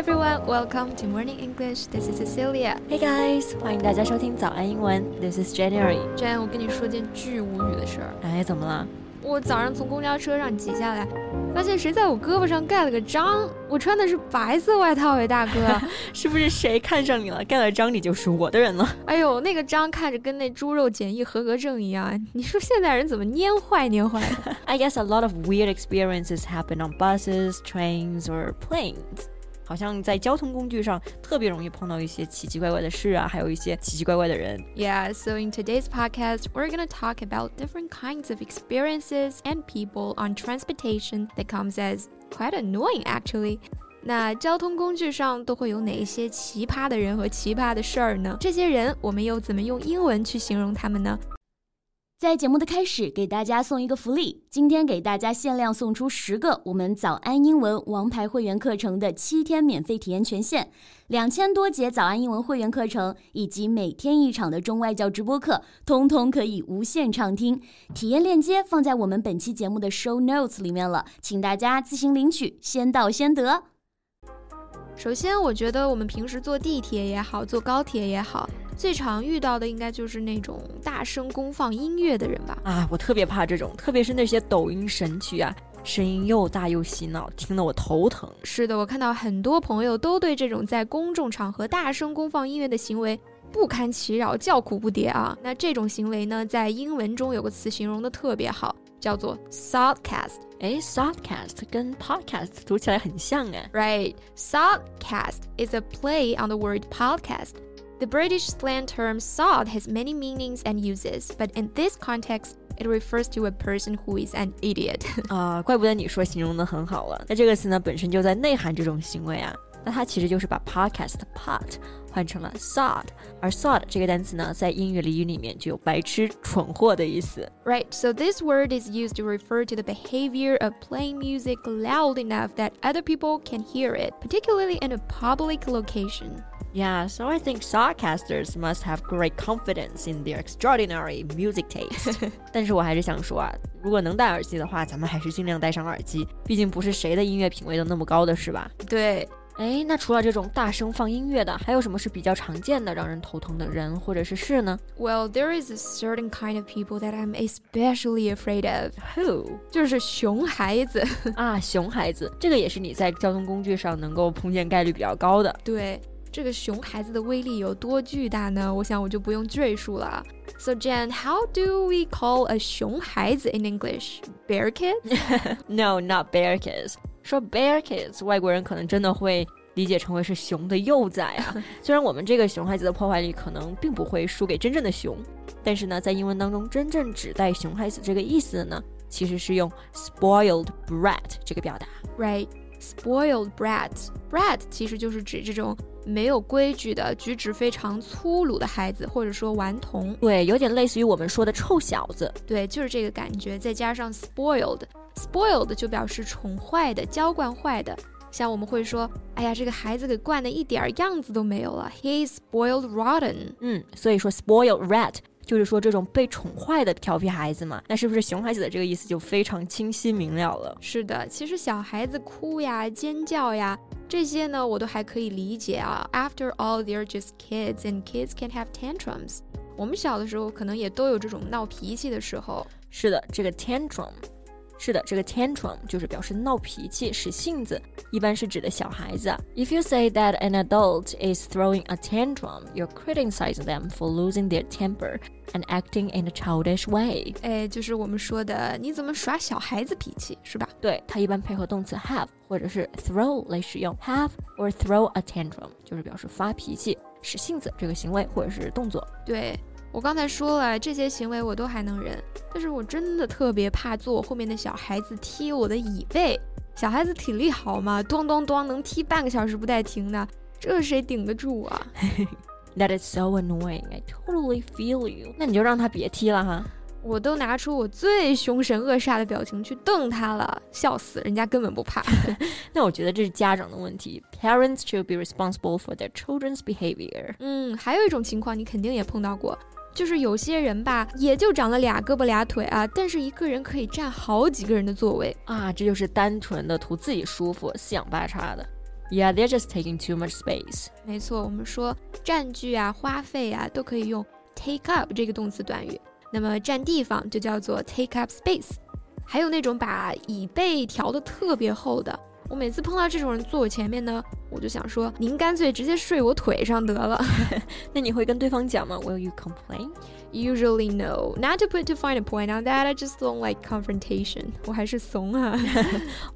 everyone, welcome to Morning English. This is Cecilia. Hey guys，欢迎大家收听早安英文。This is January。Jan，我跟你说件巨无语的事儿。哎，怎么了？我早上从公交车上挤下来，发现谁在我胳膊上盖了个章。我穿的是白色外套哎，大哥，是不是谁看上你了，盖了章你就是我的人了？哎呦，那个章看着跟那猪肉检疫合格证一样。你说现在人怎么蔫坏蔫坏的？I guess a lot of weird experiences happen on buses, trains, or planes. 好像在交通工具上特别容易碰到一些奇奇怪怪的事啊，还有一些奇奇怪怪的人。Yeah, so in today's podcast, we're gonna talk about different kinds of experiences and people on transportation that comes as quite annoying actually. 那交通工具上都会有哪一些奇葩的人和奇葩的事儿呢？这些人我们又怎么用英文去形容他们呢？ 在节目的开始，给大家送一个福利。今天给大家限量送出十个我们早安英文王牌会员课程的七天免费体验权限，两千多节早安英文会员课程以及每天一场的中外教直播课，通通可以无限畅听。体验链接放在我们本期节目的 show notes 里面了，请大家自行领取，先到先得。首先，我觉得我们平时坐地铁也好，坐高铁也好。最常遇到的应该就是那种大声公放音乐的人吧？啊，我特别怕这种，特别是那些抖音神曲啊，声音又大又洗脑，听得我头疼。是的，我看到很多朋友都对这种在公众场合大声公放音乐的行为不堪其扰，叫苦不迭啊。那这种行为呢，在英文中有个词形容的特别好，叫做 softcast。哎，softcast 跟 podcast 读起来很像哎。Right，softcast is a play on the word podcast。The British slang term sod has many meanings and uses, but in this context, it refers to a person who is an idiot. 啊，怪不得你说形容的很好了。那这个词呢，本身就在内涵这种行为啊。那它其实就是把 podcast pot 换成了 sod，而 sod 这个单词呢，在英语俚语里面就有白痴、蠢货的意思。Right, so this word is used to refer to the behavior of playing music loud enough that other people can hear it, particularly in a public location. Yeah, so I think sarcasters must have great confidence in their extraordinary music taste. 但是我还是想说啊，如果能戴耳机的话，咱们还是尽量戴上耳机，毕竟不是谁的音乐品味都那么高的，是吧？对。哎，那除了这种大声放音乐的，还有什么是比较常见的让人头疼的人或者是事呢？Well, there is a certain kind of people that I'm especially afraid of. Who? 就是熊孩子啊，熊孩子，这个也是你在交通工具上能够碰见概率比较高的。对。 这个熊孩子的威力有多巨大呢？我想我就不用赘述了。So Jen, how do we call a 熊孩子 in English? Bear kids? no, not bear kids. 说 bear kids，外国人可能真的会理解成为是熊的幼崽啊。虽然我们这个熊孩子的破坏力可能并不会输给真正的熊，但是呢，在英文当中，真正指代熊孩子这个意思的呢，其实是用 spoiled brat 这个表达。Right. Spoiled brat, brat 其实就是指这种没有规矩的、举止非常粗鲁的孩子，或者说顽童。对，有点类似于我们说的臭小子。对，就是这个感觉。再加上 spoiled，spoiled 就表示宠坏的、娇惯坏的。像我们会说，哎呀，这个孩子给惯的一点样子都没有了，He's spoiled rotten。嗯，所以说 spoiled rat。就是说这种被宠坏的调皮孩子嘛，那是不是熊孩子的这个意思就非常清晰明了了？是的，其实小孩子哭呀、尖叫呀这些呢，我都还可以理解啊。After all, they're just kids, and kids can have tantrums。我们小的时候可能也都有这种闹脾气的时候。是的，这个 tantrum。是的，这个 tantrum 就是表示闹脾气、使性子，一般是指的小孩子。If you say that an adult is throwing a tantrum, you're criticizing them for losing their temper and acting in a childish way。哎，就是我们说的，你怎么耍小孩子脾气，是吧？对，它一般配合动词 have 或者是 throw 来使用，have or throw a tantrum 就是表示发脾气、使性子这个行为或者是动作。对。我刚才说了，这些行为我都还能忍，但是我真的特别怕坐我后面的小孩子踢我的椅背。小孩子体力好嘛，咚咚咚能踢半个小时不带停的，这谁顶得住啊？That is so annoying. I totally feel you. 那你就让他别踢了哈。我都拿出我最凶神恶煞的表情去瞪他了，笑死，人家根本不怕。那我觉得这是家长的问题，Parents should be responsible for their children's behavior。嗯，还有一种情况你肯定也碰到过。就是有些人吧，也就长了俩胳膊俩腿啊，但是一个人可以占好几个人的座位啊，这就是单纯的图自己舒服、四仰八叉的。Yeah, they're just taking too much space. 没错，我们说占据啊、花费啊，都可以用 take up 这个动词短语。那么占地方就叫做 take up space。还有那种把椅背调的特别厚的，我每次碰到这种人坐我前面呢，我就想说，您干脆直接睡我腿上得了。那你会跟对方讲吗？Will you complain? Usually no. Not to put to find a point on that. I just don't like confrontation. 我还是怂啊。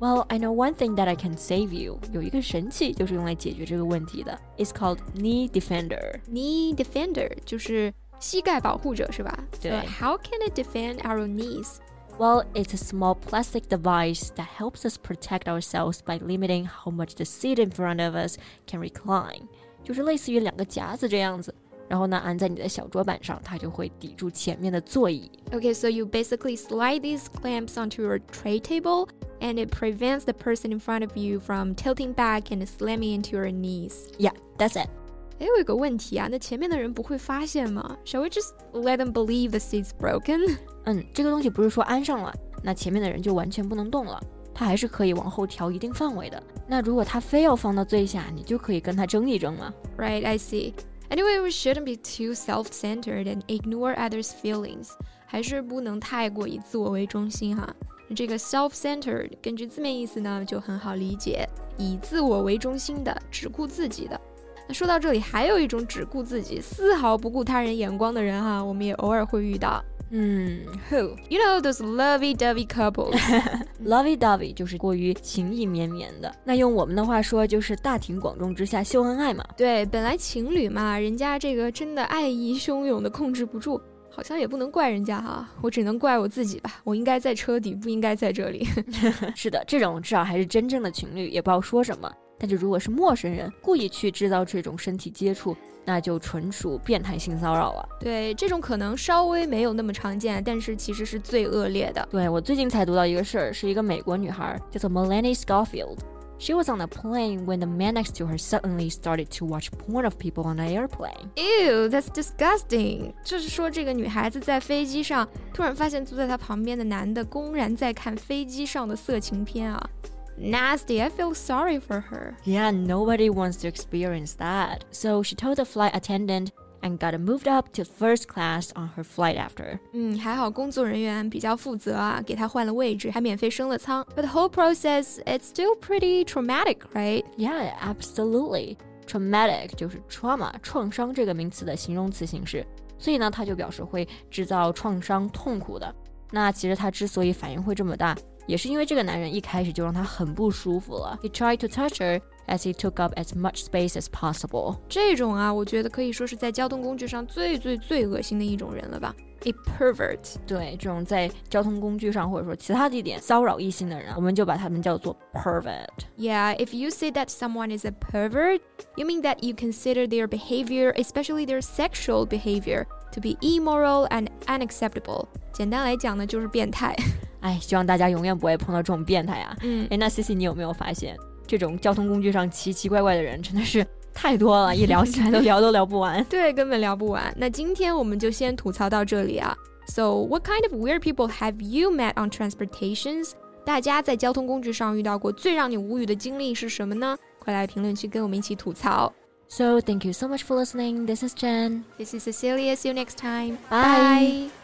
Well, I know one thing that I can save you. 有一个神器就是用来解决这个问题的。It's called knee defender. Knee defender 就是膝盖保护者是吧？对。 So how can it defend our knees? Well, it's a small plastic device that helps us protect ourselves by limiting how much the seat in front of us can recline. 就是类似于两个夹子这样子，然后呢安在你的小桌板上，它就会抵住前面的座椅。 Okay, so you basically slide these clamps onto your tray table and it prevents the person in front of you from tilting back and slamming into your knees. Yeah, that's it. 哎，我有个问题啊，那前面的人不会发现吗？Shall we just let them believe the seat's broken? 嗯，这个东西不是说安上了，那前面的人就完全不能动了，它还是可以往后调一定范围的。那如果他非要放到最下，你就可以跟他争一争了。Right, I see. Anyway, we shouldn't be too self-centered and ignore others' feelings. 还是不能太过以自我为中心哈。这个 self-centered 根据字面意思呢就很好理解，以自我为中心的，只顾自己的。那说到这里，还有一种只顾自己，丝毫不顾他人眼光的人哈，我们也偶尔会遇到。嗯，Who You know those lovey-dovey couples. lovey dovey 就是过于情意绵绵的。那用我们的话说，就是大庭广众之下秀恩爱嘛。对，本来情侣嘛，人家这个真的爱意汹涌的控制不住，好像也不能怪人家哈，我只能怪我自己吧，我应该在车底，不应该在这里。是的，这种至少还是真正的情侣，也不知道说什么。但是如果是陌生人故意去制造这种身体接触，那就纯属变态性骚扰了。对，这种可能稍微没有那么常见，但是其实是最恶劣的。对我最近才读到一个事儿，是一个美国女孩叫做 Melanie Scofield。She was on a plane when the man next to her suddenly started to watch porn of people on the airplane. Ew, that's disgusting！就是说，这个女孩子在飞机上突然发现坐在她旁边的男的公然在看飞机上的色情片啊 ，nasty! I feel sorry for her. Yeah, nobody wants to experience that. So she told the flight attendant and got moved up to first class on her flight after. 嗯，还好工作人员比较负责啊，给她换了位置，还免费升了舱。But the whole process, it's still pretty traumatic, right? Yeah, absolutely. Traumatic 就是 trauma 创伤这个名词的形容词形式，所以呢，它就表示会制造创伤、痛苦的。那其实他之所以反应会这么大， 也是因为这个男人一开始就让他很不舒服了。He tried to touch her as he took up as much space as possible. 这种啊，我觉得可以说是在交通工具上最最最恶心的一种人了吧？A pervert。对，这种在交通工具上或者说其他地点骚扰异性的人，我们就把他们叫做 pervert。 Yeah, if you say that someone is a pervert, you mean that you consider their behavior, especially their sexual behavior, to be immoral and unacceptable. 简单来讲呢，就是变态。 哎，希望大家永远不会碰到这种变态啊！嗯哎，那 C C，你有没有发现，这种交通工具上奇奇怪怪的人真的是太多了，一聊起来都聊都聊不完。对，根本聊不完。那今天我们就先吐槽到这里啊。So, what kind of weird people have you met on transportations? 大家在交通工具上遇到过最让你无语的经历是什么呢？快来评论区跟我们一起吐槽。 So thank you so much for listening. This is Jen. This is Cecilia. See you next time. Bye. Bye.